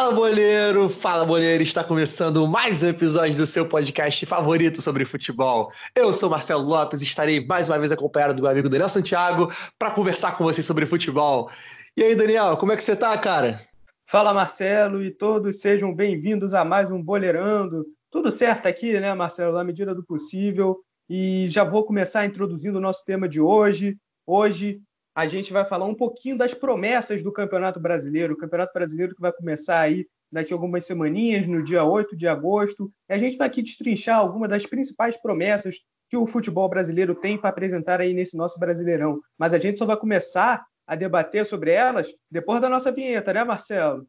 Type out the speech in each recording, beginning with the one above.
Fala, boleiro! Fala, boleiro! Está começando mais um episódio do seu podcast favorito sobre futebol. Eu sou Marcelo Lopes e estarei mais uma vez acompanhado do meu amigo Daniel Santiago para conversar com vocês sobre futebol. E aí, Daniel, como é que você tá, cara? Fala, Marcelo, e todos sejam bem-vindos a mais um Boleirando. Tudo certo aqui, né, Marcelo, na medida do possível. E já vou começar introduzindo o nosso tema de hoje. Hoje a gente vai falar um pouquinho das promessas do Campeonato Brasileiro, o Campeonato Brasileiro que vai começar aí daqui a algumas semaninhas, no dia 8 de agosto. E a gente vai aqui destrinchar algumas das principais promessas que o futebol brasileiro tem para apresentar aí nesse nosso Brasileirão. Mas a gente só vai começar a debater sobre elas depois da nossa vinheta, né, Marcelo?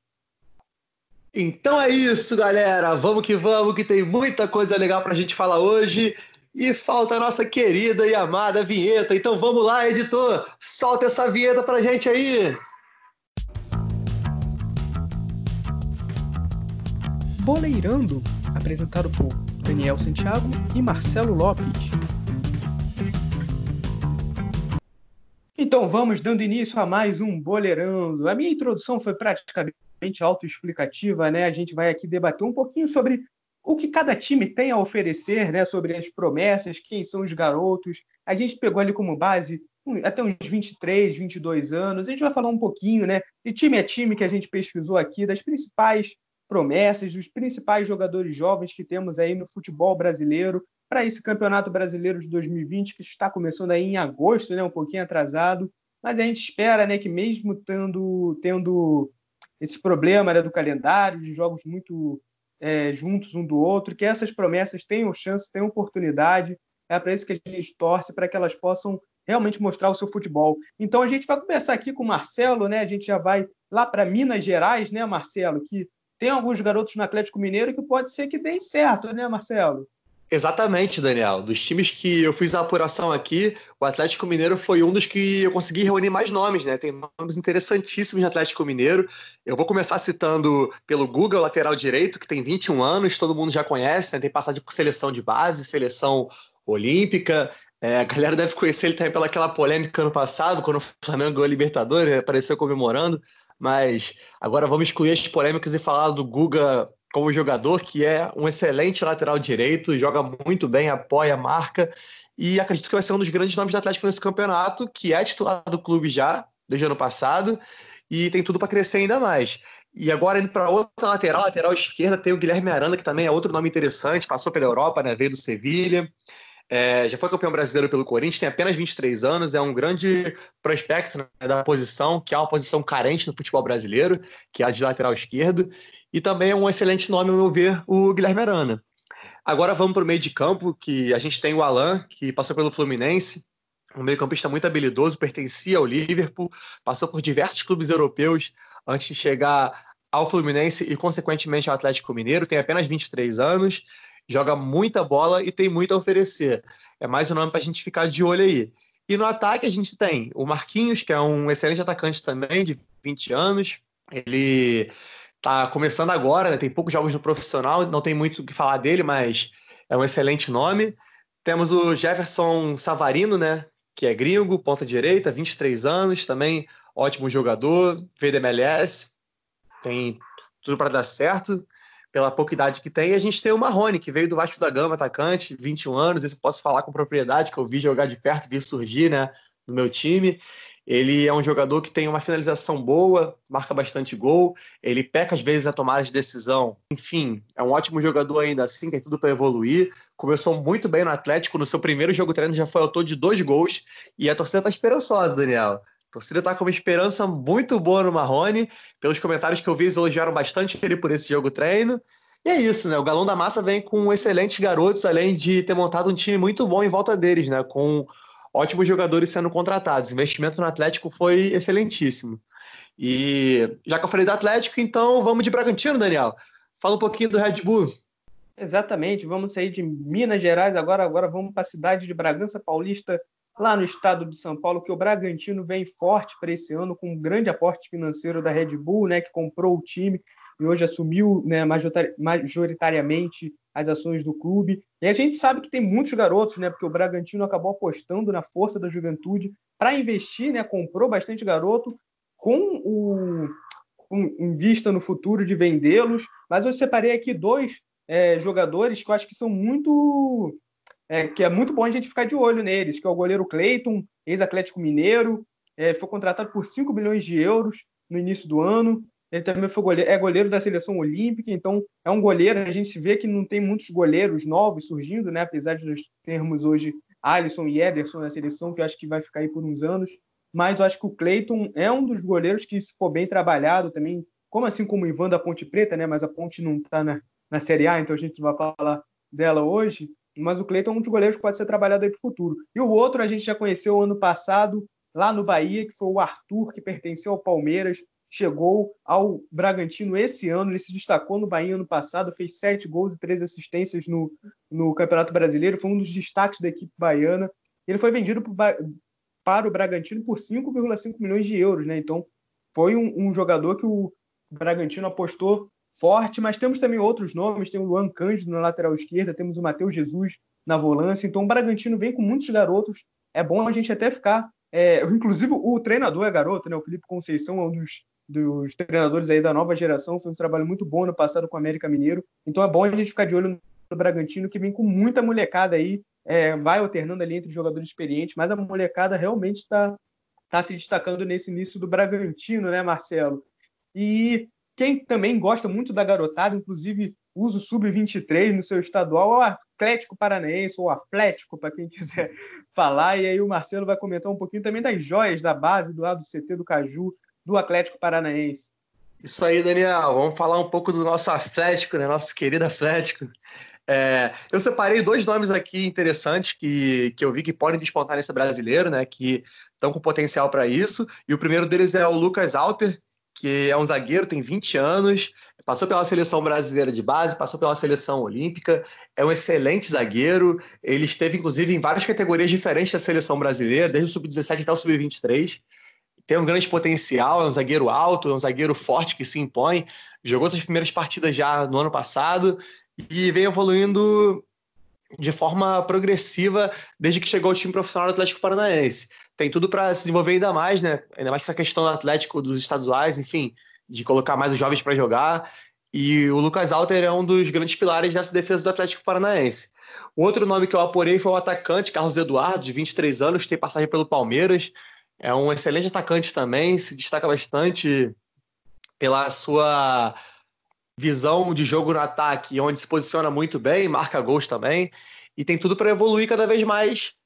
Então é isso, galera. Vamos que vamos, que tem muita coisa legal para a gente falar hoje. E falta a nossa querida e amada vinheta. Então vamos lá, editor. Solta essa vinheta pra gente aí. Boleirando, apresentado por Daniel Santiago e Marcelo Lopes. Então vamos dando início a mais um Boleirando. A minha introdução foi praticamente autoexplicativa, né? A gente vai aqui debater um pouquinho sobre o que cada time tem a oferecer, né, sobre as promessas, quem são os garotos. A gente pegou ali como base até uns 23, 22 anos. A gente vai falar um pouquinho, né, de time a time que a gente pesquisou aqui, das principais promessas, dos principais jogadores jovens que temos aí no futebol brasileiro para esse Campeonato Brasileiro de 2020 que está começando aí em agosto, né, um pouquinho atrasado. Mas a gente espera, né, que mesmo tendo, tendo esse problema né, do calendário, de jogos muito é, juntos um do outro, que essas promessas tenham chance, tenham oportunidade. É para isso que a gente torce, para que elas possam realmente mostrar o seu futebol. Então a gente vai começar aqui com o Marcelo, né? A gente já vai lá para Minas Gerais, né, Marcelo? Que tem alguns garotos no Atlético Mineiro que pode ser que deem certo, né, Marcelo? Exatamente, Daniel. Dos times que eu fiz a apuração aqui, o Atlético Mineiro foi um dos que eu consegui reunir mais nomes, né? Tem nomes interessantíssimos no Atlético Mineiro. Eu vou começar citando pelo Google, lateral direito, que tem 21 anos, todo mundo já conhece, né? tem passagem por seleção de base, seleção olímpica. É, a galera deve conhecer ele também pelaquela polêmica ano passado, quando o Flamengo ganhou a Libertadores, apareceu comemorando. Mas agora vamos excluir as polêmicas e falar do Guga como jogador, que é um excelente lateral direito, joga muito bem, apoia, marca, e acredito que vai ser um dos grandes nomes do Atlético nesse campeonato, que é titular do clube já, desde o ano passado, e tem tudo para crescer ainda mais. E agora indo para outra lateral, lateral esquerda, tem o Guilherme Aranda, que também é outro nome interessante, passou pela Europa, né, veio do Sevilha, é, já foi campeão brasileiro pelo Corinthians, tem apenas 23 anos, é um grande prospecto né, da posição, que é uma posição carente no futebol brasileiro, que é a de lateral esquerdo, e também é um excelente nome, ao meu ver, o Guilherme Arana. Agora vamos para o meio de campo, que a gente tem o Alan, que passou pelo Fluminense, um meio-campista muito habilidoso, pertencia ao Liverpool, passou por diversos clubes europeus antes de chegar ao Fluminense e, consequentemente, ao Atlético Mineiro. Tem apenas 23 anos, joga muita bola e tem muito a oferecer. É mais um nome para a gente ficar de olho aí. E no ataque a gente tem o Marquinhos, que é um excelente atacante também, de 20 anos. Ele Tá começando agora, né? tem poucos jogos no profissional, não tem muito o que falar dele, mas é um excelente nome. Temos o Jefferson Savarino, né? Que é gringo, ponta direita, 23 anos, também ótimo jogador, veio da MLS, tem tudo para dar certo pela pouca idade que tem. E a gente tem o Marrone, que veio do Vasco da Gama, atacante, 21 anos, esse posso falar com propriedade, que eu vi jogar de perto, vi surgir, né, no meu time. Ele é um jogador que tem uma finalização boa, marca bastante gol, ele peca às vezes a tomada de decisão. Enfim, é um ótimo jogador ainda assim, tem tudo para evoluir. Começou muito bem no Atlético, no seu primeiro jogo treino já foi autor de dois gols e a torcida está esperançosa, Daniel. A torcida está com uma esperança muito boa no Marrone. Pelos comentários que eu vi, eles elogiaram bastante ele por esse jogo treino. E é isso, né? O Galão da Massa vem com excelentes garotos, além de ter montado um time muito bom em volta deles, né? Com ótimos jogadores sendo contratados. O investimento no Atlético foi excelentíssimo. E já que eu falei do Atlético, então vamos de Bragantino, Daniel. Fala um pouquinho do Red Bull. Exatamente, vamos sair de Minas Gerais agora, agora vamos para a cidade de Bragança Paulista, lá no estado de São Paulo, que o Bragantino vem forte para esse ano, com um grande aporte financeiro da Red Bull, né, que comprou o time e hoje assumiu né, majoritariamente as ações do clube. E a gente sabe que tem muitos garotos, né? Porque o Bragantino acabou apostando na força da juventude para investir, né? Comprou bastante garoto com o com, em vista no futuro de vendê-los. Mas eu separei aqui dois é, jogadores que eu acho que são muito. É, que é muito bom a gente ficar de olho neles, que é o goleiro Cleiton, ex-Atlético Mineiro, é, foi contratado por 5 milhões de euros no início do ano. Ele também foi goleiro, é goleiro da seleção olímpica, então é um goleiro. A gente vê que não tem muitos goleiros novos surgindo, né? Apesar de nós termos hoje Alisson e Ederson na seleção, que eu acho que vai ficar aí por uns anos. Mas eu acho que o Cleiton é um dos goleiros que, se for bem trabalhado também, como assim como o Ivan da Ponte Preta, né? Mas a Ponte não está na, na Série A, então a gente vai falar dela hoje. Mas o Cleiton é um dos goleiros que pode ser trabalhado aí para o futuro. E o outro a gente já conheceu ano passado, lá no Bahia, que foi o Arthur, que pertenceu ao Palmeiras, chegou ao Bragantino esse ano. Ele se destacou no Bahia ano passado, fez sete gols e três assistências no, no Campeonato Brasileiro, foi um dos destaques da equipe baiana. Ele foi vendido para o Bragantino por 5,5 milhões de euros, né? Então foi um, um, jogador que o Bragantino apostou forte, mas temos também outros nomes, tem o Luan Cândido na lateral esquerda, temos o Matheus Jesus na volância, então o Bragantino vem com muitos garotos, é bom a gente até ficar é, inclusive, o treinador é garoto, né? O Felipe Conceição é um dos, dos treinadores aí da nova geração. Foi um trabalho muito bom no passado com o América Mineiro. Então é bom a gente ficar de olho no Bragantino, que vem com muita molecada aí. É, vai alternando ali entre jogadores experientes, mas a molecada realmente está tá se destacando nesse início do Bragantino, né, Marcelo? E quem também gosta muito da garotada, inclusive usa o Sub-23 no seu estadual, é o Atlético Paranaense, ou Atlético, para quem quiser falar. E aí o Marcelo vai comentar um pouquinho também das joias da base, do lado do CT do Caju, do Atlético Paranaense. Isso aí, Daniel. Vamos falar um pouco do nosso Atlético, né? Nosso querido Atlético. É, eu separei dois nomes aqui interessantes que, que eu vi que podem despontar nesse brasileiro, né? Que estão com potencial para isso. E o primeiro deles é o Lucas Alter, que é um zagueiro, tem 20 anos, passou pela seleção brasileira de base, passou pela seleção olímpica, é um excelente zagueiro. Ele esteve, inclusive, em várias categorias diferentes da seleção brasileira, desde o sub-17 até o sub-23. Tem um grande potencial, é um zagueiro alto, é um zagueiro forte que se impõe. Jogou suas primeiras partidas já no ano passado e vem evoluindo de forma progressiva desde que chegou ao time profissional do Atlético Paranaense tem tudo para se desenvolver ainda mais, né? Ainda mais essa questão do Atlético dos estaduais, enfim, de colocar mais os jovens para jogar. E o Lucas Alter é um dos grandes pilares dessa defesa do Atlético Paranaense. O outro nome que eu apurei foi o atacante Carlos Eduardo, de 23 anos, tem passagem pelo Palmeiras. É um excelente atacante também, se destaca bastante pela sua visão de jogo no ataque, onde se posiciona muito bem, marca gols também, e tem tudo para evoluir cada vez mais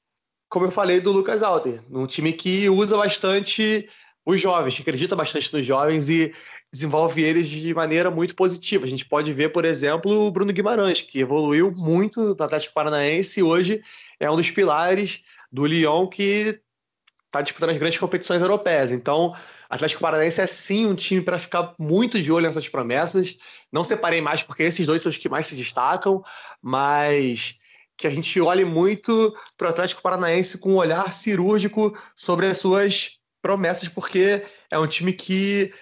como eu falei do Lucas Alder, um time que usa bastante os jovens, que acredita bastante nos jovens e desenvolve eles de maneira muito positiva. A gente pode ver, por exemplo, o Bruno Guimarães, que evoluiu muito no Atlético Paranaense e hoje é um dos pilares do Lyon que está disputando as grandes competições europeias. Então, Atlético Paranaense é sim um time para ficar muito de olho nessas promessas. Não separei mais porque esses dois são os que mais se destacam, mas que a gente olhe muito para o Atlético Paranaense com um olhar cirúrgico sobre as suas promessas, porque é um time que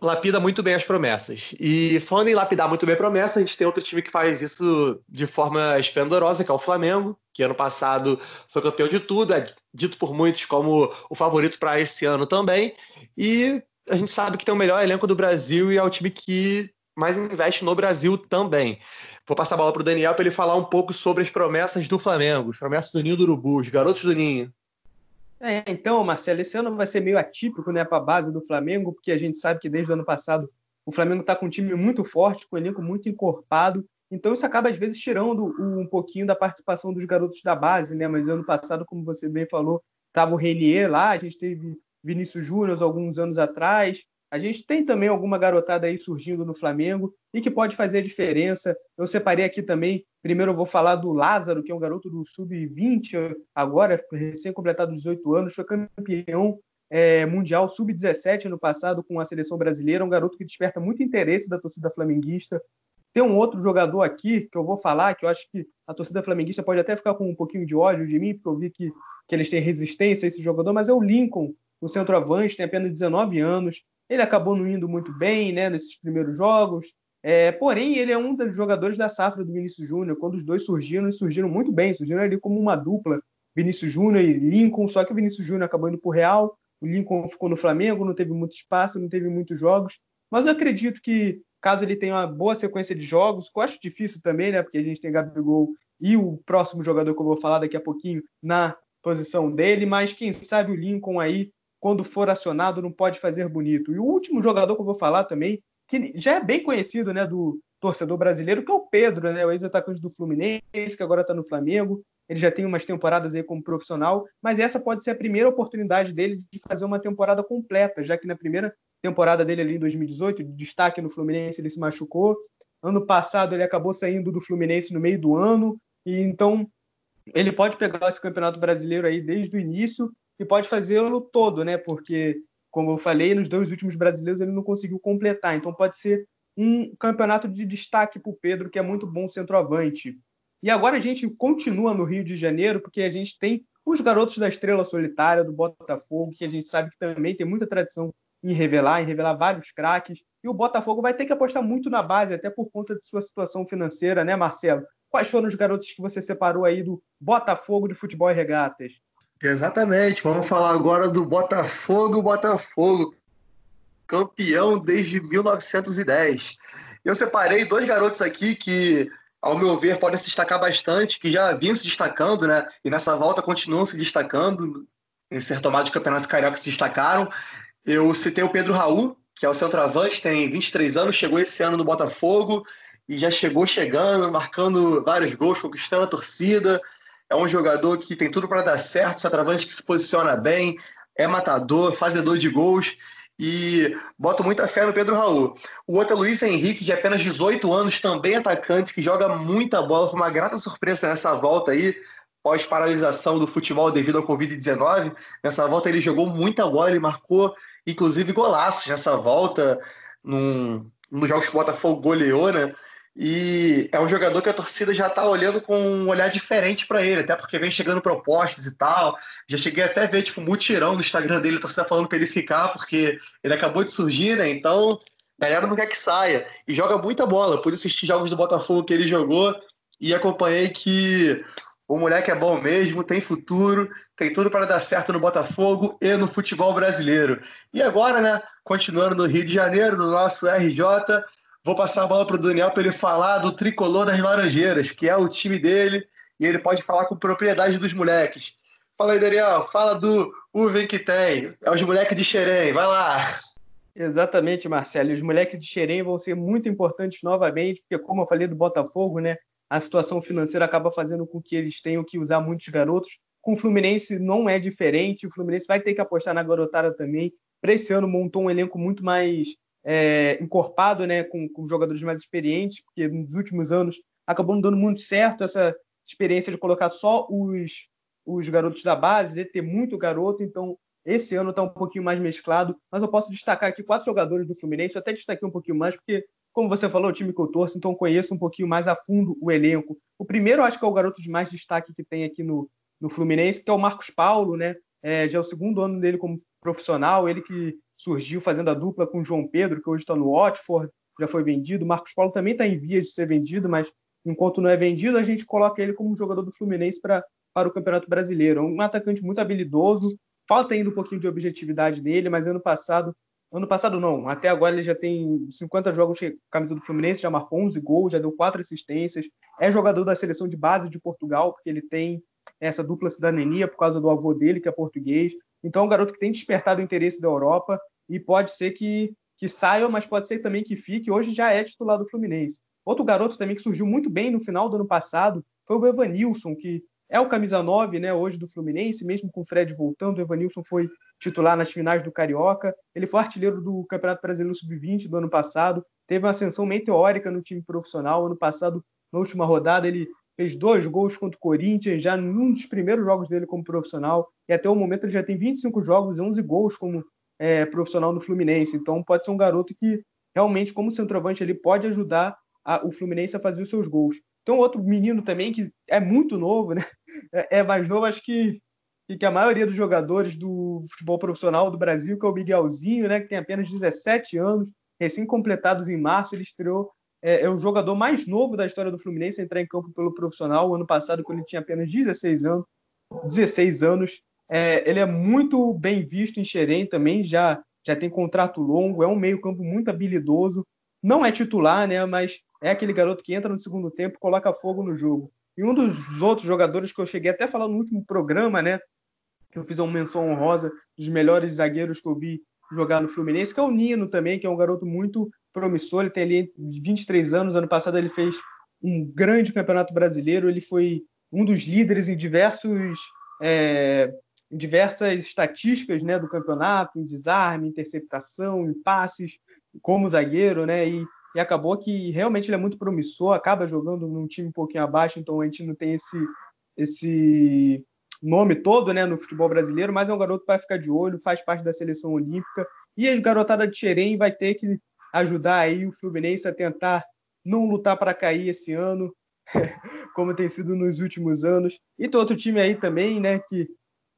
lapida muito bem as promessas. E falando em lapidar muito bem promessas, a gente tem outro time que faz isso de forma esplendorosa, que é o Flamengo, que ano passado foi campeão de tudo, é dito por muitos como o favorito para esse ano também. E a gente sabe que tem o melhor elenco do Brasil e é o time que mais investe no Brasil também. Vou passar a bola para o Daniel para ele falar um pouco sobre as promessas do Flamengo, as promessas do Ninho do Urubu, os garotos do Ninho. É, então, Marcelo, esse ano vai ser meio atípico né, para a base do Flamengo, porque a gente sabe que desde o ano passado o Flamengo está com um time muito forte, com um elenco muito encorpado. Então isso acaba, às vezes, tirando um pouquinho da participação dos garotos da base, né? Mas ano passado, como você bem falou, estava o Renier lá, a gente teve Vinícius Júnior alguns anos atrás, a gente tem também alguma garotada aí surgindo no Flamengo e que pode fazer a diferença. Eu separei aqui também, primeiro eu vou falar do Lázaro, que é um garoto do Sub-20, agora recém-completado 18 anos, foi campeão é, mundial Sub-17 ano passado com a seleção brasileira, um garoto que desperta muito interesse da torcida flamenguista. Tem um outro jogador aqui que eu vou falar, que eu acho que a torcida flamenguista pode até ficar com um pouquinho de ódio de mim, porque eu vi que, que eles têm resistência a esse jogador, mas é o Lincoln, o centroavante, tem apenas 19 anos, ele acabou não indo muito bem né, nesses primeiros jogos. É, porém, ele é um dos jogadores da safra do Vinícius Júnior. Quando os dois surgiram, eles surgiram muito bem. Surgiram ali como uma dupla, Vinícius Júnior e Lincoln. Só que o Vinícius Júnior acabou indo para o Real. O Lincoln ficou no Flamengo, não teve muito espaço, não teve muitos jogos. mas eu acredito que caso ele tenha uma boa sequência de jogos, que eu acho difícil também, né? Porque a gente tem Gabigol e o próximo jogador que eu vou falar daqui a pouquinho na posição dele, mas quem sabe o Lincoln aí, quando for acionado, não pode fazer bonito. E o último jogador que eu vou falar também, que já é bem conhecido, né, do torcedor brasileiro, que é o Pedro, né, o ex-atacante do Fluminense, que agora está no Flamengo. Ele já tem umas temporadas aí como profissional, mas essa pode ser a primeira oportunidade dele de fazer uma temporada completa, já que na primeira temporada dele ali em 2018, de destaque no Fluminense, ele se machucou. Ano passado ele acabou saindo do Fluminense no meio do ano, e então ele pode pegar esse Campeonato Brasileiro aí desde o início e pode fazê-lo todo, né? Porque, como eu falei, nos dois últimos brasileiros ele não conseguiu completar. Então pode ser um campeonato de destaque para o Pedro, que é muito bom centroavante. E agora a gente continua no Rio de Janeiro, porque a gente tem os garotos da Estrela Solitária, do Botafogo, que a gente sabe que também tem muita tradição em revelar, em revelar vários craques. E o Botafogo vai ter que apostar muito na base, até por conta de sua situação financeira, né, Marcelo? Quais foram os garotos que você separou aí do Botafogo de Futebol e Regatas? Exatamente, vamos falar agora do Botafogo, Botafogo, campeão desde 1910. Eu separei dois garotos aqui que, ao meu ver, podem se destacar bastante, que já vinham se destacando, né? E nessa volta continuam se destacando. Em ser tomado de campeonato carioca se destacaram. Eu citei o Pedro Raul, que é o centroavante, tem 23 anos, chegou esse ano no Botafogo e já chegou chegando, marcando vários gols, conquistando a torcida. É um jogador que tem tudo para dar certo, centroavante que se posiciona bem, é matador, fazedor de gols e boto muita fé no Pedro Raul. O outro é Luiz Henrique, de apenas 18 anos, também atacante, que joga muita bola, foi uma grata surpresa nessa volta aí, pós-paralisação do futebol devido ao Covid-19. Nessa volta ele jogou muita bola, ele marcou inclusive golaços nessa volta, num, nos jogos que o Botafogo goleou, né? E é um jogador que a torcida já está olhando com um olhar diferente para ele, até porque vem chegando propostas e tal. Já cheguei até a ver, tipo, mutirão no Instagram dele, a torcida falando para ele ficar, porque ele acabou de surgir, né? Então, a galera não quer que saia. E joga muita bola, por esses jogos do Botafogo que ele jogou. E acompanhei que o moleque é bom mesmo, tem futuro, tem tudo para dar certo no Botafogo e no futebol brasileiro. E agora, né, continuando no Rio de Janeiro, no nosso RJ, Vou passar a bola para o Daniel para ele falar do tricolor das Laranjeiras, que é o time dele, e ele pode falar com propriedade dos moleques. Fala aí, Daniel, fala do Uven que tem. É os moleques de Xerém, vai lá. Exatamente, Marcelo. E os moleques de Xerém vão ser muito importantes novamente, porque, como eu falei do Botafogo, né, a situação financeira acaba fazendo com que eles tenham que usar muitos garotos. Com o Fluminense não é diferente, o Fluminense vai ter que apostar na garotada também. Para esse ano montou um elenco muito mais é, encorpado né, com, com jogadores mais experientes, porque nos últimos anos acabou não dando muito certo essa experiência de colocar só os, os garotos da base, de ter muito garoto, então esse ano está um pouquinho mais mesclado, mas eu posso destacar aqui quatro jogadores do Fluminense, eu até destaquei um pouquinho mais, porque, como você falou, o time que eu torço, então conheço um pouquinho mais a fundo o elenco. O primeiro, acho que é o garoto de mais destaque que tem aqui no, no Fluminense, que é o Marcos Paulo, né? É, já é o segundo ano dele como profissional, ele que surgiu fazendo a dupla com João Pedro, que hoje está no Watford, já foi vendido. Marcos Paulo também está em vias de ser vendido, mas enquanto não é vendido, a gente coloca ele como jogador do Fluminense pra, para o Campeonato Brasileiro. É um atacante muito habilidoso, falta ainda um pouquinho de objetividade nele, mas ano passado, ano passado não, até agora ele já tem 50 jogos com a camisa do Fluminense, já marcou 11 gols, já deu quatro assistências, é jogador da seleção de base de Portugal, porque ele tem essa dupla cidadania por causa do avô dele, que é português. Então, é um garoto que tem despertado o interesse da Europa e pode ser que, que saia, mas pode ser também que fique. Hoje já é titular do Fluminense. Outro garoto também que surgiu muito bem no final do ano passado foi o Evanilson, que é o camisa 9 né, hoje do Fluminense, mesmo com o Fred voltando. O Evanilson foi titular nas finais do Carioca. Ele foi artilheiro do Campeonato Brasileiro Sub-20 do ano passado. Teve uma ascensão meteórica no time profissional. Ano passado, na última rodada, ele fez dois gols contra o Corinthians, já num dos primeiros jogos dele como profissional, e até o momento ele já tem 25 jogos e 11 gols como é, profissional no Fluminense. Então pode ser um garoto que realmente, como centroavante, ele pode ajudar a, o Fluminense a fazer os seus gols. Então outro menino também que é muito novo, né? É, é mais novo, acho que que a maioria dos jogadores do futebol profissional do Brasil, que é o Miguelzinho, né, que tem apenas 17 anos, recém-completados em março, ele estreou é, é, o jogador mais novo da história do Fluminense a entrar em campo pelo profissional. O ano passado, quando ele tinha apenas 16 anos, 16 anos. É, ele é muito bem visto em Xerém também, já já tem contrato longo, é um meio-campo muito habilidoso, não é titular, né? Mas é aquele garoto que entra no segundo tempo coloca fogo no jogo. E um dos outros jogadores que eu cheguei até a falar no último programa, né? Que eu fiz uma menção honrosa dos melhores zagueiros que eu vi jogar no Fluminense, que é o Nino também, que é um garoto muito promissor. Ele tem ali 23 anos. Ano passado ele fez um grande campeonato brasileiro. Ele foi um dos líderes em diversos é, em diversas estatísticas né, do campeonato, em desarme, interceptação, em passes, como zagueiro, né? E, e acabou que realmente ele é muito promissor, acaba jogando num time um pouquinho abaixo, então a gente não tem esse, esse nome todo né, no futebol brasileiro, mas é um garoto para ficar de olho, faz parte da seleção olímpica. E a garotada de Xerém vai ter que ajudar aí o Fluminense a tentar não lutar para cair esse ano, como tem sido nos últimos anos. E tem outro time aí também, né, que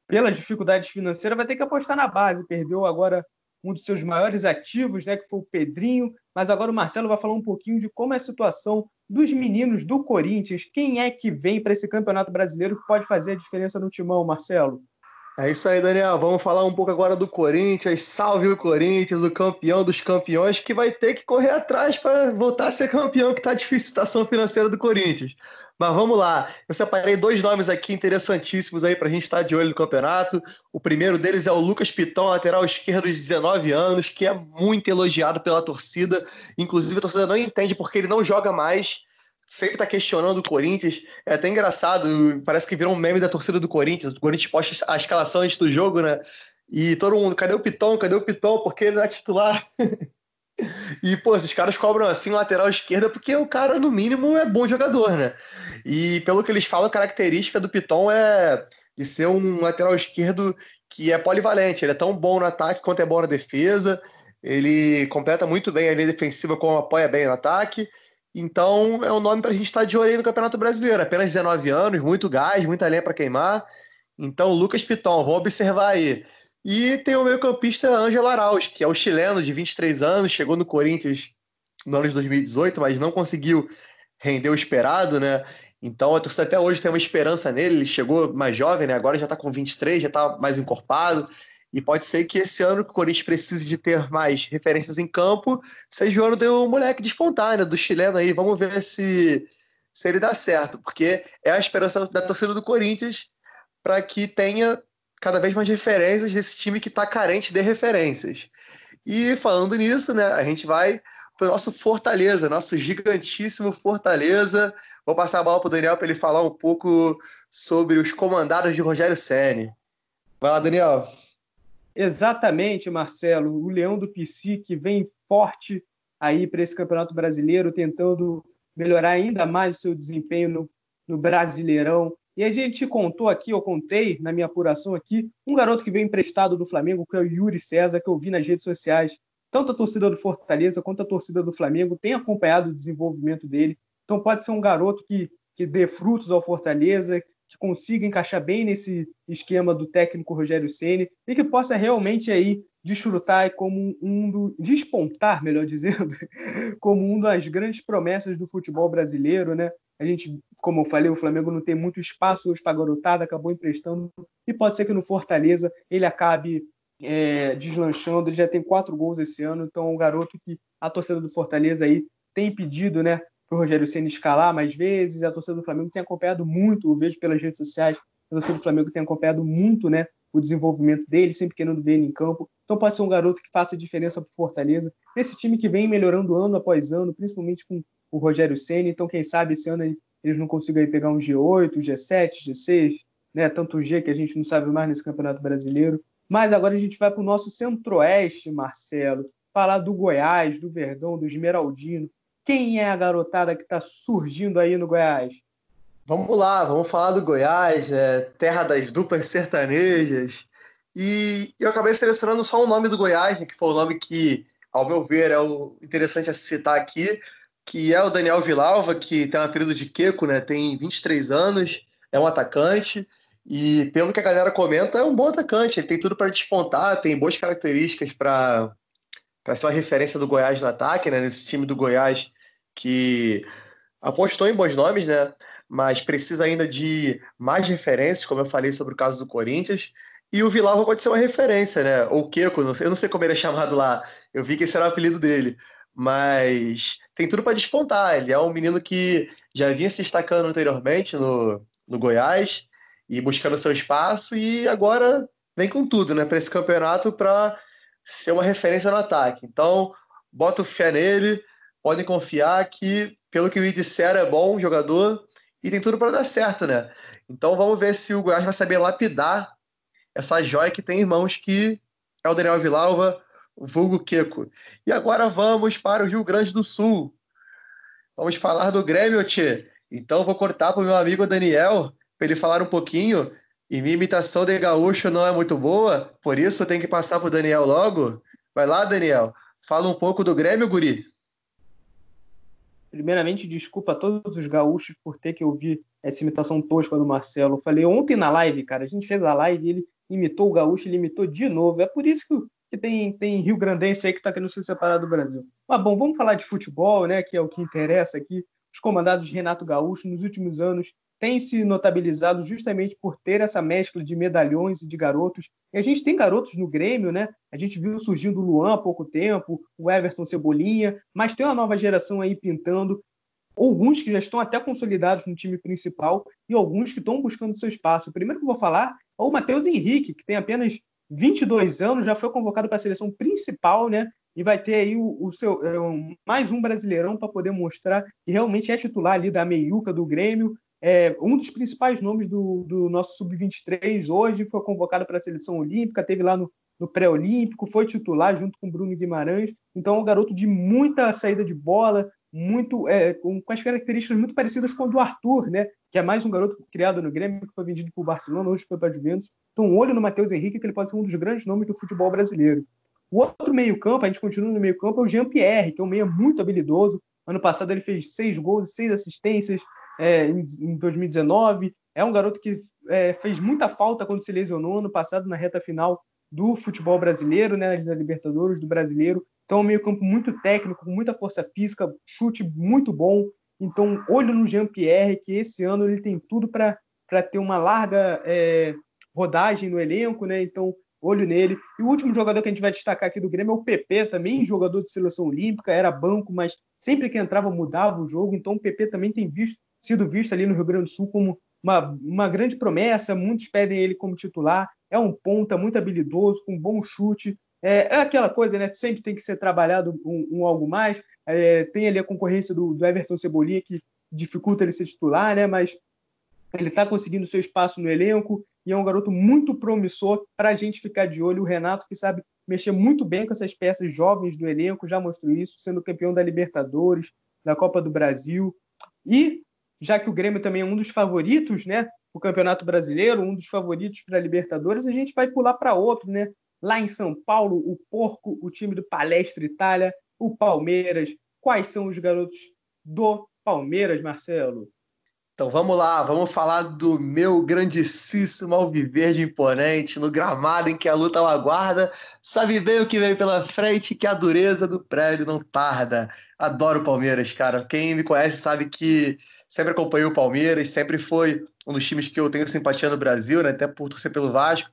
pelas dificuldades financeiras vai ter que apostar na base. Perdeu agora um dos seus maiores ativos, né, que foi o Pedrinho. Mas agora o Marcelo vai falar um pouquinho de como é a situação dos meninos do Corinthians. Quem é que vem para esse Campeonato Brasileiro que pode fazer a diferença no timão, Marcelo? É isso aí, Daniel. Vamos falar um pouco agora do Corinthians. Salve o Corinthians, o campeão dos campeões, que vai ter que correr atrás para voltar a ser campeão, que está difícil a situação financeira do Corinthians. Mas vamos lá. Eu separei dois nomes aqui interessantíssimos aí para a gente estar tá de olho no campeonato. O primeiro deles é o Lucas Piton, lateral esquerdo de 19 anos, que é muito elogiado pela torcida. Inclusive, a torcida não entende porque ele não joga mais sempre tá questionando o Corinthians. É até engraçado, parece que virou um meme da torcida do Corinthians. O Corinthians posta a escalação antes do jogo, né? E todo mundo, cadê o Piton? Cadê o Piton? Porque ele não é titular. e, pô, esses caras cobram assim lateral esquerda porque o cara, no mínimo, é bom jogador, né? E pelo que eles falam, a característica do Piton é de ser um lateral esquerdo que é polivalente. Ele é tão bom no ataque quanto é bom na defesa. Ele completa muito bem a linha defensiva, como apoia bem no ataque. Então é um nome para a gente estar tá de aí no Campeonato Brasileiro. Apenas 19 anos, muito gás, muita lenha para queimar. Então, Lucas Piton, vou observar aí. E tem o meio-campista Ângelo Arauz, que é o chileno de 23 anos, chegou no Corinthians no ano de 2018, mas não conseguiu render o esperado, né? Então a torcida até hoje tem uma esperança nele. Ele chegou mais jovem, né? Agora já está com 23, já está mais encorpado. E pode ser que esse ano que o Corinthians precise de ter mais referências em campo, seja o ano do moleque despontar, né? Do chileno aí. Vamos ver se, se ele dá certo, porque é a esperança da torcida do Corinthians para que tenha cada vez mais referências desse time que está carente de referências. E falando nisso, né, a gente vai para o nosso Fortaleza, nosso gigantíssimo Fortaleza. Vou passar a bola para o Daniel para ele falar um pouco sobre os comandados de Rogério Ceni. Vai lá, Daniel. Exatamente, Marcelo. O Leão do PC que vem forte aí para esse Campeonato Brasileiro, tentando melhorar ainda mais o seu desempenho no, no Brasileirão. E a gente contou aqui, eu contei na minha apuração aqui, um garoto que veio emprestado do Flamengo, que é o Yuri César, que eu vi nas redes sociais. Tanto a torcida do Fortaleza quanto a torcida do Flamengo tem acompanhado o desenvolvimento dele. Então pode ser um garoto que, que dê frutos ao Fortaleza, que consiga encaixar bem nesse esquema do técnico Rogério Ceni e que possa realmente aí desfrutar como um do despontar, melhor dizendo, como um das grandes promessas do futebol brasileiro, né? A gente, como eu falei, o Flamengo não tem muito espaço hoje para garotada, acabou emprestando e pode ser que no Fortaleza ele acabe é, deslanchando. Ele já tem quatro gols esse ano, então é um garoto que a torcida do Fortaleza aí tem pedido, né? O Rogério Senna escalar mais vezes. A torcida do Flamengo tem acompanhado muito, eu vejo pelas redes sociais, a torcida do Flamengo tem acompanhado muito né, o desenvolvimento dele, sempre querendo ver ele em campo. Então pode ser um garoto que faça diferença para Fortaleza. Esse time que vem melhorando ano após ano, principalmente com o Rogério Senna. Então, quem sabe esse ano eles não consigam pegar um G8, G7, G6, né? tanto G que a gente não sabe mais nesse Campeonato Brasileiro. Mas agora a gente vai para o nosso centro-oeste, Marcelo, falar do Goiás, do Verdão, do Esmeraldino. Quem é a garotada que está surgindo aí no Goiás? Vamos lá, vamos falar do Goiás, é, terra das duplas sertanejas. E eu acabei selecionando só o nome do Goiás, né, que foi o nome que, ao meu ver, é o interessante a citar aqui, que é o Daniel Vilalva, que tem um apelido de Queco, né? Tem 23 anos, é um atacante. E pelo que a galera comenta, é um bom atacante. Ele tem tudo para despontar, tem boas características para para ser uma referência do Goiás no ataque, né? Nesse time do Goiás que apostou em bons nomes, né? Mas precisa ainda de mais referências, como eu falei sobre o caso do Corinthians. E o Villalba pode ser uma referência, né? Ou o Queco, eu não sei como ele é chamado lá. Eu vi que esse era o apelido dele. Mas tem tudo para despontar. Ele é um menino que já vinha se destacando anteriormente no, no Goiás e buscando seu espaço e agora vem com tudo, né, para esse campeonato para ser uma referência no ataque. Então, boto fé nele, podem confiar que, pelo que me disseram, é bom jogador e tem tudo para dar certo, né? Então, vamos ver se o Goiás vai saber lapidar essa joia que tem em mãos que é o Daniel Vilalva, vulgo Queco. E agora vamos para o Rio Grande do Sul. Vamos falar do Grêmio, Tchê. Então, vou cortar para o meu amigo Daniel para ele falar um pouquinho. E minha imitação de gaúcho não é muito boa, por isso tenho que passar para o Daniel logo. Vai lá, Daniel. Fala um pouco do Grêmio, Guri. Primeiramente, desculpa a todos os gaúchos por ter que ouvir essa imitação tosca do Marcelo. Eu falei ontem na live, cara, a gente fez a live e ele imitou o gaúcho, ele imitou de novo. É por isso que, que tem, tem Rio Grandense aí que está querendo se separar do Brasil. Mas bom, vamos falar de futebol, né, que é o que interessa aqui. Os comandados de Renato Gaúcho, nos últimos anos, tem se notabilizado justamente por ter essa mescla de medalhões e de garotos. E a gente tem garotos no Grêmio, né? A gente viu surgindo o Luan há pouco tempo, o Everton Cebolinha, mas tem uma nova geração aí pintando. Alguns que já estão até consolidados no time principal e alguns que estão buscando seu espaço. O primeiro que eu vou falar é o Matheus Henrique, que tem apenas 22 anos, já foi convocado para a seleção principal, né? E vai ter aí o, o seu é, um, mais um brasileirão para poder mostrar que realmente é titular ali da meiuca do Grêmio, é, um dos principais nomes do, do nosso sub-23 hoje foi convocado para a seleção olímpica, teve lá no, no pré-olímpico, foi titular junto com Bruno Guimarães. Então, um garoto de muita saída de bola, muito é, com, com, as características muito parecidas com o do Arthur, né? Que é mais um garoto criado no Grêmio, que foi vendido para o Barcelona, hoje foi para a Juventus. Então, um olho no Matheus Henrique, que ele pode ser um dos grandes nomes do futebol brasileiro. O outro meio-campo, a gente continua no meio-campo, é o Jean-Pierre, que é um meia muito habilidoso. Ano passado ele fez seis gols, seis assistências, é, em, em 2019. É um garoto que é, fez muita falta quando se lesionou ano passado na reta final do futebol brasileiro, né, da Libertadores, do brasileiro. Então, é um meio-campo muito técnico, com muita força física, chute muito bom. Então, olho no Jean-Pierre, que esse ano ele tem tudo para ter uma larga é, rodagem no elenco, né? Então, olho nele. E o último jogador que a gente vai destacar aqui do Grêmio é o PP, também jogador de seleção olímpica, era banco, mas sempre que entrava mudava o jogo. Então, o PP também tem visto sido visto ali no Rio Grande do Sul como uma, uma grande promessa, muitos pedem ele como titular, é um ponta muito habilidoso, com bom chute, é, é aquela coisa, né? Sempre tem que ser trabalhado um, um algo mais. É, tem ali a concorrência do, do, Everton Cebolinha, que dificulta ele ser titular, né? Mas ele está conseguindo seu espaço no elenco e é um garoto muito promissor para a gente ficar de olho. O Renato, que sabe mexer muito bem com essas peças jovens do elenco, já mostrou isso, sendo campeão da Libertadores, da Copa do Brasil. E já que o Grêmio também é um dos favoritos, né? O Campeonato Brasileiro, um dos favoritos para a Libertadores, a gente vai pular para outro, né? Lá em São Paulo, o Porco, o time do Palestra Itália, o Palmeiras. Quais são os garotos do Palmeiras, Marcelo? Então vamos lá, vamos falar do meu grandíssimo Alviverde imponente, no gramado em que a luta o aguarda, sabe bem o que vem pela frente, que a dureza do prédio não tarda. Adoro o Palmeiras, cara. Quem me conhece sabe que sempre acompanhei o Palmeiras, sempre foi um dos times que eu tenho simpatia no Brasil, né? até por torcer pelo Vasco.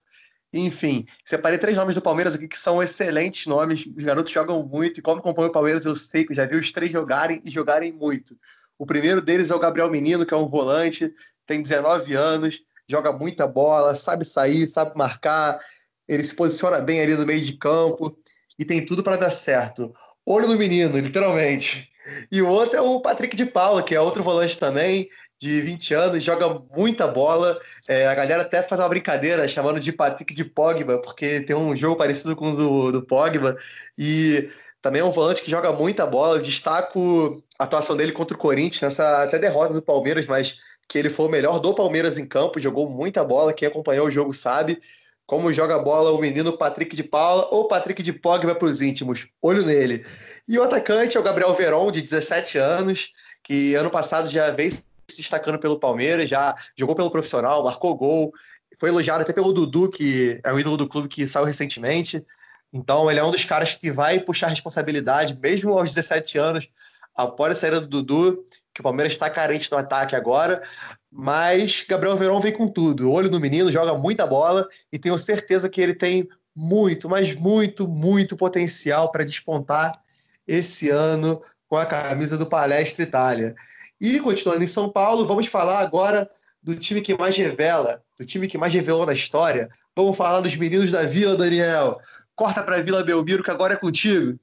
Enfim, separei três nomes do Palmeiras aqui que são excelentes nomes. Os garotos jogam muito e como acompanho o Palmeiras eu sei que já vi os três jogarem e jogarem muito. O primeiro deles é o Gabriel Menino, que é um volante, tem 19 anos, joga muita bola, sabe sair, sabe marcar, ele se posiciona bem ali no meio de campo e tem tudo para dar certo. Olho no menino, literalmente. E o outro é o Patrick de Paula, que é outro volante também, de 20 anos, joga muita bola. É, a galera até faz uma brincadeira chamando de Patrick de Pogba, porque tem um jogo parecido com o do, do Pogba. E também é um volante que joga muita bola. Eu destaco a atuação dele contra o Corinthians, nessa até derrota do Palmeiras, mas que ele foi o melhor do Palmeiras em campo, jogou muita bola. Quem acompanhou o jogo sabe como joga bola o menino Patrick de Paula ou Patrick de Pogba para os íntimos. Olho nele. E o atacante é o Gabriel Veron, de 17 anos, que ano passado já veio se destacando pelo Palmeiras, já jogou pelo profissional, marcou gol, foi elogiado até pelo Dudu, que é o ídolo do clube que saiu recentemente. Então, ele é um dos caras que vai puxar responsabilidade, mesmo aos 17 anos, após a saída do Dudu, que o Palmeiras está carente no ataque agora. Mas Gabriel Verón vem com tudo. Olho no menino, joga muita bola e tenho certeza que ele tem muito, mas muito, muito potencial para despontar esse ano com a camisa do Palestra Itália. E continuando em São Paulo, vamos falar agora do time que mais revela, do time que mais revelou na história. Vamos falar dos meninos da Vila, Daniel. Corta para a Vila Belmiro, que agora é contigo.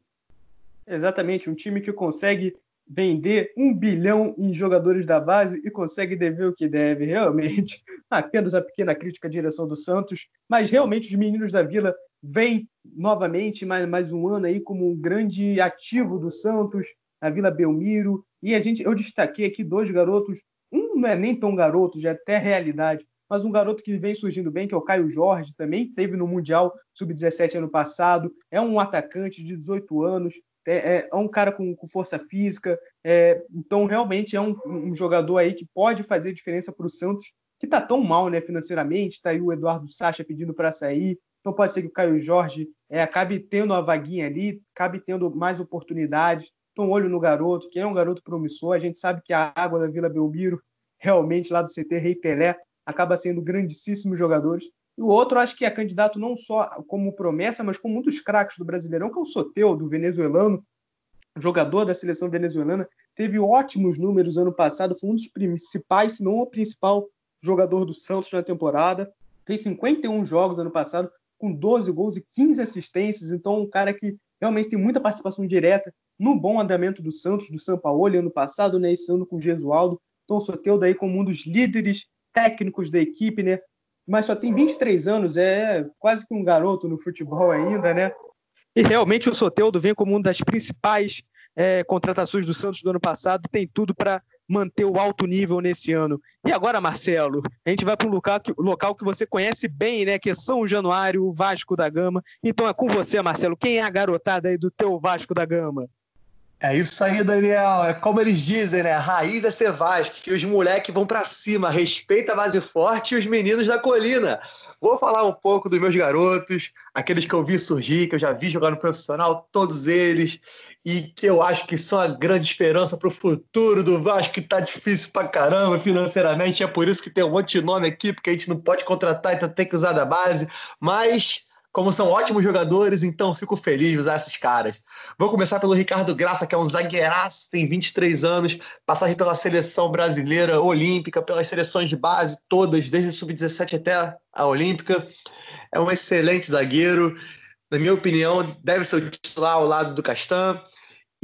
Exatamente, um time que consegue vender um bilhão em jogadores da base e consegue dever o que deve, realmente. Apenas a pequena crítica à direção do Santos, mas realmente os meninos da Vila vêm novamente mais, mais um ano aí como um grande ativo do Santos, a Vila Belmiro, e a gente, eu destaquei aqui dois garotos, um não é nem tão garoto, já é até realidade, mas um garoto que vem surgindo bem, que é o Caio Jorge, também teve no Mundial Sub-17 ano passado, é um atacante de 18 anos, é, é, é um cara com, com força física, é, então realmente é um, um, jogador aí que pode fazer diferença para o Santos, que está tão mal né, financeiramente, está aí o Eduardo Sacha pedindo para sair, então pode ser que o Caio Jorge é, acabe tendo uma vaguinha ali, acabe tendo mais oportunidades, então olho no garoto, que é um garoto promissor, a gente sabe que a água da Vila Belmiro, realmente lá do CT Rei Pelé, acaba sendo grandíssimos jogadores, e o outro, acho que é candidato não só como promessa, mas com muitos craques do Brasileirão, que é o Soteu, do venezuelano, jogador da seleção venezuelana, teve ótimos números ano passado, foi um dos principais, se não o principal jogador do Santos na temporada. Fez 51 jogos ano passado, com 12 gols e 15 assistências, então um cara que realmente tem muita participação direta no bom andamento do Santos, do São Paulo, ano passado, né, esse ano com o Gesualdo. Então o Soteu daí como um dos líderes técnicos da equipe, né, mas só tem 23 anos, é quase que um garoto no futebol ainda, né? E realmente o Soteudo vem como uma das principais é, contratações do Santos do ano passado, tem tudo para manter o alto nível nesse ano. E agora, Marcelo, a gente vai para um local que, local que você conhece bem, né? Que é São Januário, o Vasco da Gama. Então é com você, Marcelo. Quem é a garotada aí do teu Vasco da Gama? É isso aí, Daniel. É como eles dizem, né? A raiz é ser Vasco, que os moleques vão para cima, respeita a base forte e os meninos da colina. Vou falar um pouco dos meus garotos, aqueles que eu vi surgir, que eu já vi jogar no profissional, todos eles, e que eu acho que são a grande esperança para o futuro do Vasco, que tá difícil pra caramba financeiramente. É por isso que tem um monte de nome aqui, porque a gente não pode contratar, então tem que usar da base. Mas como são ótimos jogadores, então fico feliz de usar esses caras. Vou começar pelo Ricardo Graça, que é um zagueiraço, tem 23 anos, passagem pela seleção brasileira olímpica, pelas seleções de base todas, desde o sub-17 até a olímpica. É um excelente zagueiro, na minha opinião, deve ser o titular ao lado do Castan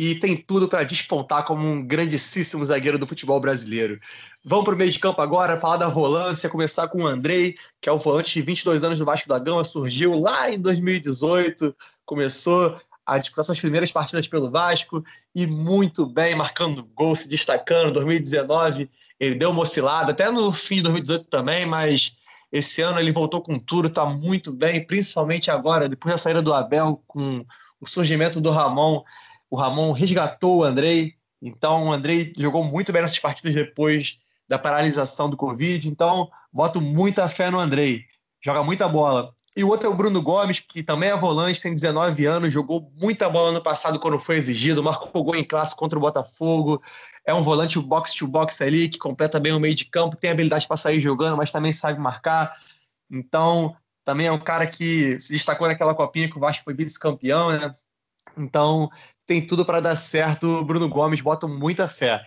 e tem tudo para despontar como um grandíssimo zagueiro do futebol brasileiro. Vamos para o meio de campo agora, falar da volância, começar com o Andrei, que é o volante de 22 anos do Vasco da Gama, surgiu lá em 2018, começou a disputar suas primeiras partidas pelo Vasco e muito bem, marcando gol, se destacando. 2019 ele deu uma oscilada, até no fim de 2018 também, mas esse ano ele voltou com tudo, está muito bem, principalmente agora, depois da saída do Abel, com o surgimento do Ramon o Ramon resgatou o Andrei, então o Andrei jogou muito bem nessas partidas depois da paralisação do Covid, então boto muita fé no Andrei, joga muita bola. E o outro é o Bruno Gomes, que também é volante, tem 19 anos, jogou muita bola no passado quando foi exigido, marcou gol em classe contra o Botafogo. É um volante box-to-box ali, que completa bem o meio de campo, tem habilidade para sair jogando, mas também sabe marcar. Então, também é um cara que se destacou naquela copinha que o Vasco foi vice-campeão, né? Então, tem tudo para dar certo. Bruno Gomes bota muita fé.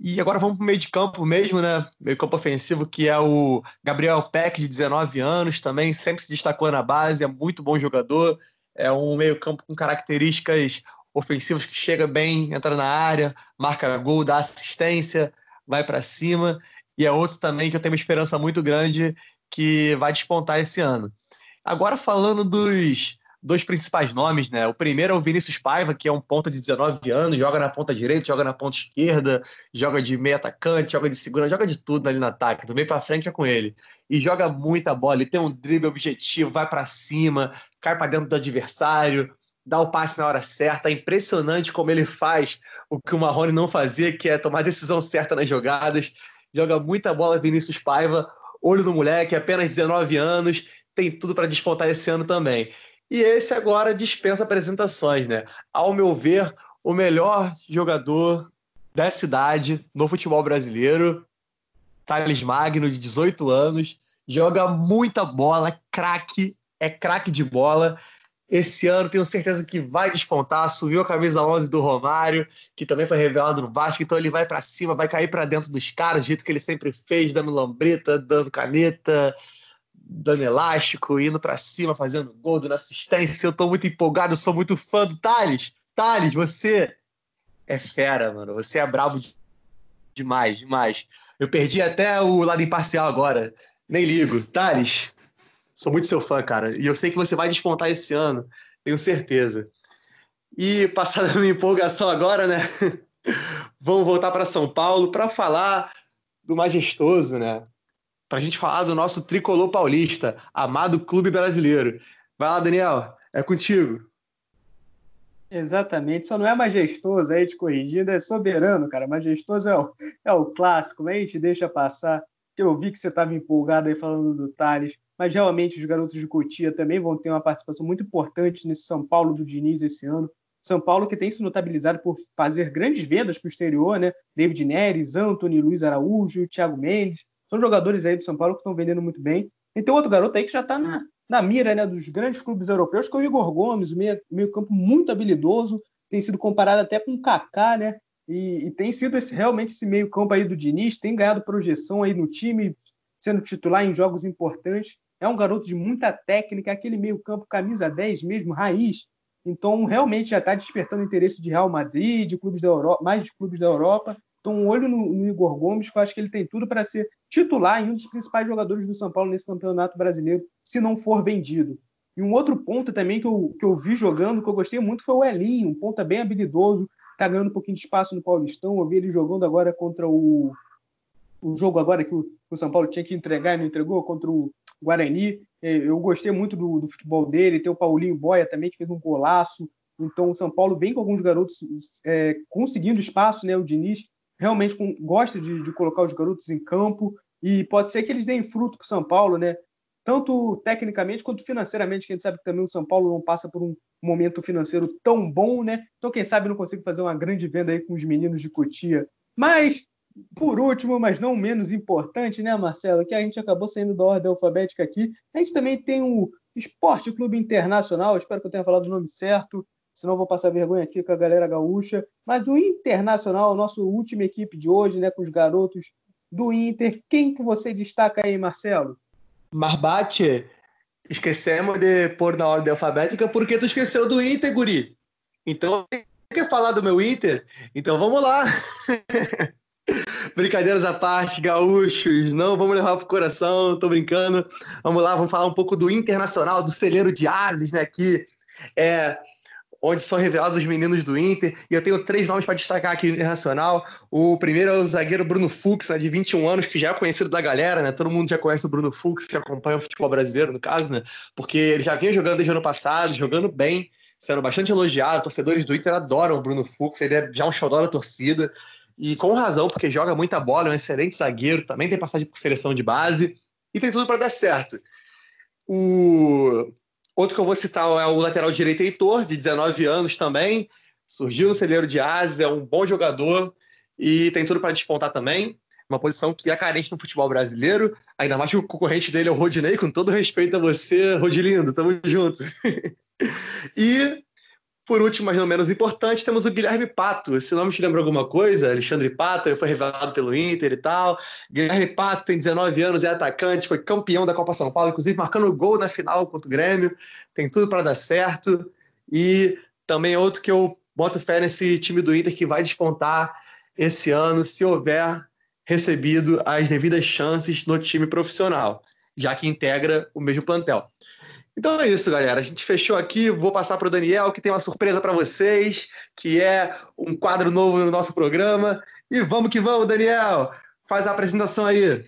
E agora vamos para o meio de campo mesmo, né? Meio campo ofensivo, que é o Gabriel Peck, de 19 anos, também sempre se destacou na base, é muito bom jogador. É um meio campo com características ofensivas que chega bem, entra na área, marca gol, dá assistência, vai para cima. E é outro também que eu tenho uma esperança muito grande que vai despontar esse ano. Agora falando dos dois principais nomes, né? O primeiro é o Vinícius Paiva, que é um ponta de 19 anos, joga na ponta direita, joga na ponta esquerda, joga de meio atacante, joga de segunda, joga de tudo ali no ataque, do meio para frente é com ele. E joga muita bola, ele tem um drible objetivo, vai para cima, cai para dentro do adversário, dá o passe na hora certa. É impressionante como ele faz o que o Marrone não fazia, que é tomar a decisão certa nas jogadas. Joga muita bola Vinícius Paiva, olho do moleque, apenas 19 anos, tem tudo para despontar esse ano também. E esse agora dispensa apresentações, né? Ao meu ver, o melhor jogador da cidade no futebol brasileiro Thales Magno, de 18 anos, joga muita bola, craque, é craque de bola. Esse ano tenho certeza que vai despontar, subiu a camisa 11 do Romário, que também foi revelado no Vasco, então ele vai para cima, vai cair para dentro dos caras, jeito que ele sempre fez, dando lambreta, dando caneta, dando elástico, indo para cima, fazendo gol, dando assistência. Eu tô muito empolgado, eu sou muito fã do Thales. Thales, você é fera, mano. Você é brabo demais, demais. Eu perdi até o lado imparcial agora. Nem ligo. Thales, sou muito seu fã, cara. E eu sei que você vai despontar esse ano, tenho certeza. E passada a minha empolgação agora, né? Vamos voltar para São Paulo para falar do majestoso, né? Para a gente falar do nosso tricolor paulista, amado clube brasileiro. Vai lá, Daniel, é contigo. Exatamente, só não é majestoso aí te corrigindo, é soberano, cara. Majestoso é o, é o clássico, mas a gente deixa passar. Eu vi que você estava empolgado aí falando do Thales, mas realmente os garotos de Cotia também vão ter uma participação muito importante nesse São Paulo do Diniz esse ano. São Paulo que tem se notabilizado por fazer grandes vendas para o exterior, né? David Neres, Anthony, Luiz Araújo, Thiago Mendes. São jogadores aí do São Paulo que estão vendendo muito bem. E tem outro garoto aí que já está na, na mira né, dos grandes clubes europeus, que é o Igor Gomes, meio, meio campo muito habilidoso, tem sido comparado até com o Kaká, né? E, e, tem sido esse, realmente esse meio campo aí do Diniz, tem ganhado projeção aí no time, sendo titular em jogos importantes. É um garoto de muita técnica, aquele meio campo camisa 10 mesmo, raiz. Então, realmente já está despertando interesse de Real Madrid, de clubes da Europa, mais de clubes da Europa. Então, um olho no, no, Igor Gomes, que eu acho que ele tem tudo para ser titular em um dos principais jogadores do São Paulo nesse campeonato brasileiro, se não for vendido. E um outro ponto também que eu, que eu vi jogando, que eu gostei muito, foi o Elinho, um ponta bem habilidoso, está ganhando um pouquinho de espaço no Paulistão. Eu vi ele jogando agora contra o, o jogo agora que o, o São Paulo tinha que entregar e não entregou, contra o Guarani. É, eu gostei muito do, do futebol dele. Tem o Paulinho Boia também, que fez um golaço. Então, o São Paulo vem com alguns garotos é, conseguindo espaço, né? O Diniz realmente com, gosta de, de, colocar os garotos em campo e pode ser que eles deem fruto para o São Paulo, né? Tanto tecnicamente quanto financeiramente, que a gente sabe que também o São Paulo não passa por um momento financeiro tão bom, né? Então, quem sabe não consigo fazer uma grande venda aí com os meninos de Cotia. Mas, por último, mas não menos importante, né, Marcelo? Que a gente acabou saindo da ordem alfabética aqui. A gente também tem o Esporte Clube Internacional, espero que eu tenha falado o nome certo, senão vou passar vergonha aqui com a galera gaúcha. Mas o Internacional, nossa última equipe de hoje, né, com os garotos do Inter, quem que você destaca aí, Marcelo? Marbate, esquecemos de pôr na ordem alfabética porque tu esqueceu do Inter, guri. Então, quer falar do meu Inter? Então vamos lá. Brincadeiras à parte, gaúchos, não vamos levar pro coração, tô brincando. Vamos lá, vamos falar um pouco do Internacional, do celeiro de Ares, né, que é onde são revelados os meninos do Inter. E eu tenho três nomes para destacar aqui no Internacional. O primeiro é o zagueiro Bruno Fux, né, de 21 anos, que já é conhecido da galera, né? Todo mundo já conhece o Bruno Fux, que acompanha o futebol brasileiro, no caso, né? Porque ele já vinha jogando desde o ano passado, jogando bem, sendo bastante elogiado. Torcedores do Inter adoram o Bruno Fux, ele é já um xodó da torcida. E com razão, porque joga muita bola, é um excelente zagueiro, também tem passagem por seleção de base e tem tudo para dar certo. O Outro que eu vou citar é o lateral direito Heitor, de 19 anos também. Surgiu no celeiro de Ases, é um bom jogador e tem tudo para despontar também. Uma posição que é carente no futebol brasileiro, ainda mais que o concorrente dele é o Rodinei, com todo respeito a você, Rodilindo, tamo junto. e por último, mas não menos importante, temos o Guilherme Pato. Esse nome te lembra alguma coisa? Alexandre Pato, ele foi revelado pelo Inter e tal. Guilherme Pato tem 19 anos, é atacante, foi campeão da Copa São Paulo, inclusive marcando gol na final contra o Grêmio. Tem tudo para dar certo. E também outro que eu boto fé nesse time do Inter que vai despontar esse ano, se houver recebido as devidas chances no time profissional, já que integra o mesmo plantel. Então é isso, galera. A gente fechou aqui. Vou passar para o Daniel, que tem uma surpresa para vocês, que é um quadro novo no nosso programa. E vamos que vamos, Daniel. Faz a apresentação aí.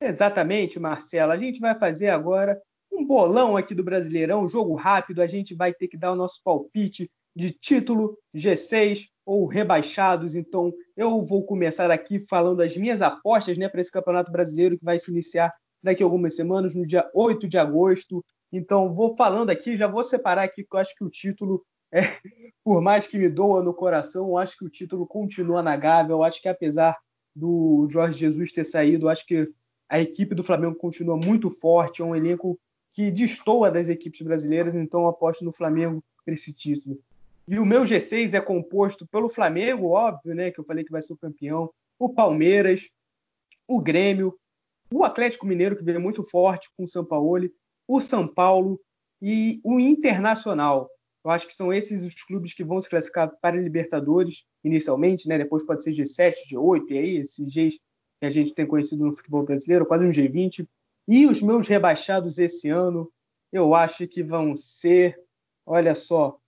Exatamente, Marcelo. A gente vai fazer agora um bolão aqui do Brasileirão, um jogo rápido. A gente vai ter que dar o nosso palpite de título, G6 ou rebaixados. Então, eu vou começar aqui falando as minhas apostas né, para esse Campeonato Brasileiro que vai se iniciar daqui a algumas semanas, no dia 8 de agosto. Então, vou falando aqui, já vou separar aqui, porque eu acho que o título, é, por mais que me doa no coração, eu acho que o título continua na Gávea. Eu acho que, apesar do Jorge Jesus ter saído. Acho que a equipe do Flamengo continua muito forte, é um elenco que destoa das equipes brasileiras, então eu aposto no Flamengo para esse título. E o meu G6 é composto pelo Flamengo, óbvio, né, que eu falei que vai ser o campeão, o Palmeiras, o Grêmio, o Atlético Mineiro, que veio muito forte com o São Paulo, o São Paulo e o Internacional. Eu acho que são esses os clubes que vão se classificar para Libertadores, inicialmente, né? depois pode ser G7, G8, e aí esses Gs que a gente tem conhecido no futebol brasileiro, quase um G20. E os meus rebaixados esse ano, eu acho que vão ser, olha só,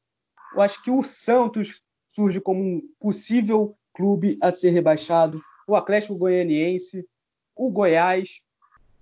eu acho que o Santos surge como um possível clube a ser rebaixado, o Atlético Goianiense, o Goiás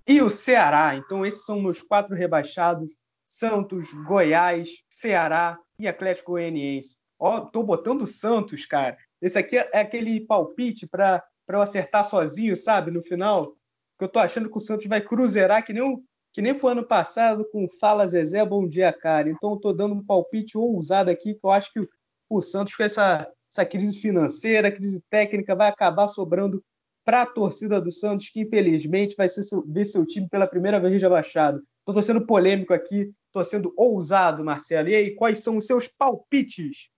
e o Ceará. Então esses são meus quatro rebaixados: Santos, Goiás, Ceará e Atlético Goianiense. Ó, tô botando Santos, cara. Esse aqui é aquele palpite para eu acertar sozinho, sabe, no final. Que eu tô achando que o Santos vai cruzeirar que nem que nem foi ano passado com Fala Zezé, bom dia, cara. Então, estou dando um palpite ousado aqui, que eu acho que o Santos, com essa, essa crise financeira, crise técnica, vai acabar sobrando para a torcida do Santos, que infelizmente vai seu, ver seu time pela primeira vez rebaixado. Estou sendo polêmico aqui, estou sendo ousado, Marcelo. E aí, quais são os seus palpites?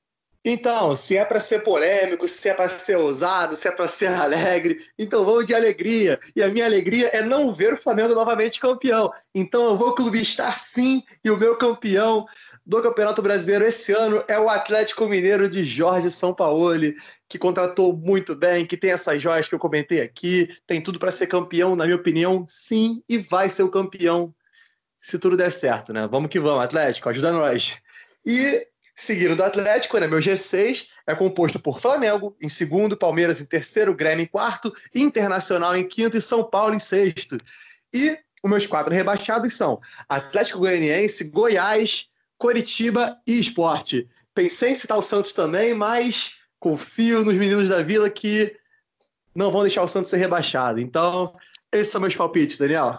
Então, se é para ser polêmico, se é para ser ousado, se é para ser alegre, então vamos de alegria. E a minha alegria é não ver o Flamengo novamente campeão. Então eu vou clubistar sim, e o meu campeão do Campeonato Brasileiro esse ano é o Atlético Mineiro de Jorge Sampaoli, que contratou muito bem, que tem essas joias que eu comentei aqui, tem tudo para ser campeão, na minha opinião, sim, e vai ser o campeão se tudo der certo, né? Vamos que vamos, Atlético, ajuda nós. E Seguindo do Atlético, né, meu G6 é composto por Flamengo em segundo, Palmeiras em terceiro, Grêmio em quarto, Internacional em quinto e São Paulo em sexto. E os meus quatro rebaixados são Atlético Goianiense, Goiás, Coritiba e Esporte. Pensei em citar o Santos também, mas confio nos meninos da Vila que não vão deixar o Santos ser rebaixado. Então, esses são meus palpites, Daniel.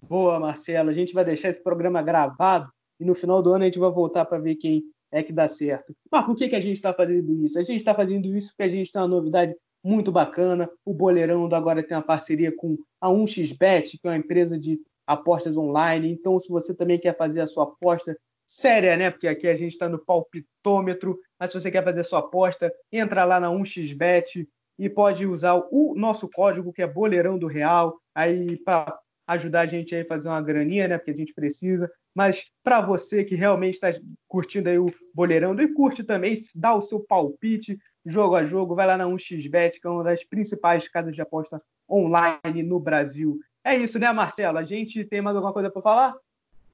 Boa, Marcelo. A gente vai deixar esse programa gravado e no final do ano a gente vai voltar para ver quem é que dá certo. Mas por que, que a gente está fazendo isso? A gente está fazendo isso porque a gente tem uma novidade muito bacana. O Boleirão agora tem uma parceria com a 1xBet, que é uma empresa de apostas online. Então, se você também quer fazer a sua aposta séria, né? Porque aqui a gente está no palpitômetro, mas se você quer fazer sua aposta, entra lá na 1xBet e pode usar o nosso código, que é Boleirão do Real, aí para ajudar a gente a fazer uma graninha, né? Porque a gente precisa. Mas para você que realmente está curtindo aí o Boleirão e curte também, dá o seu palpite jogo a jogo, vai lá na 1xBet, que é uma das principais casas de aposta online no Brasil. É isso, né, Marcelo? A gente tem mais alguma coisa para falar?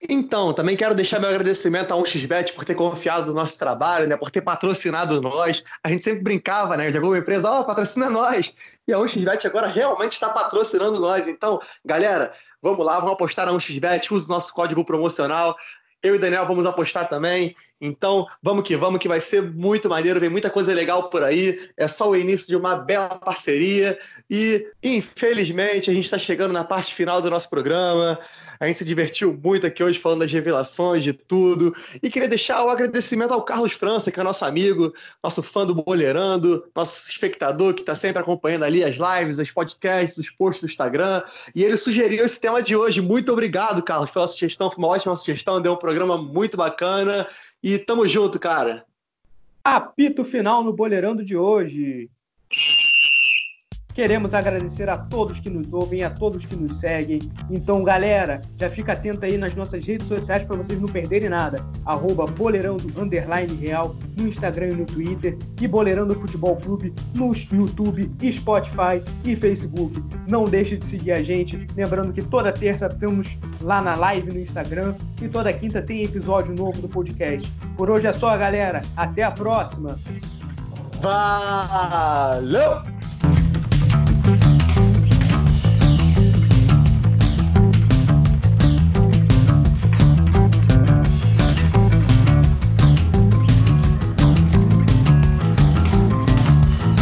Então, também quero deixar meu agradecimento a 1xBet por ter confiado no nosso trabalho, né, por ter patrocinado nós. A gente sempre brincava, né, de alguma empresa, ó, oh, patrocina nós. E a 1xBet agora realmente está patrocinando nós. Então, galera, Vamos lá, vamos apostar na 1xBet, use o nosso código promocional. Eu e Daniel vamos apostar também. Então, vamos que vamos, que vai ser muito maneiro, vem muita coisa legal por aí. É só o início de uma bela parceria. E, infelizmente, a gente está chegando na parte final do nosso programa. A gente se divertiu muito aqui hoje falando das revelações, de tudo. E queria deixar o agradecimento ao Carlos França, que é nosso amigo, nosso fã do Boleirando, nosso espectador que está sempre acompanhando ali as lives, os podcasts, os posts do Instagram. E ele sugeriu esse tema de hoje. Muito obrigado, Carlos, pela sugestão. Foi uma ótima sugestão, deu um programa muito bacana. E tamo junto, cara. Apito final no Boleirando de hoje. Queremos agradecer a todos que nos ouvem, a todos que nos seguem. Então, galera, já fica atento aí nas nossas redes sociais para vocês não perderem nada. Arroba Boleirando Underline Real no Instagram e no Twitter e Boleirando Futebol Clube no YouTube, Spotify e Facebook. Não deixe de seguir a gente. Lembrando que toda terça estamos lá na live no Instagram e toda quinta tem episódio novo do podcast. Por hoje é só, galera. Até a próxima. Valeu!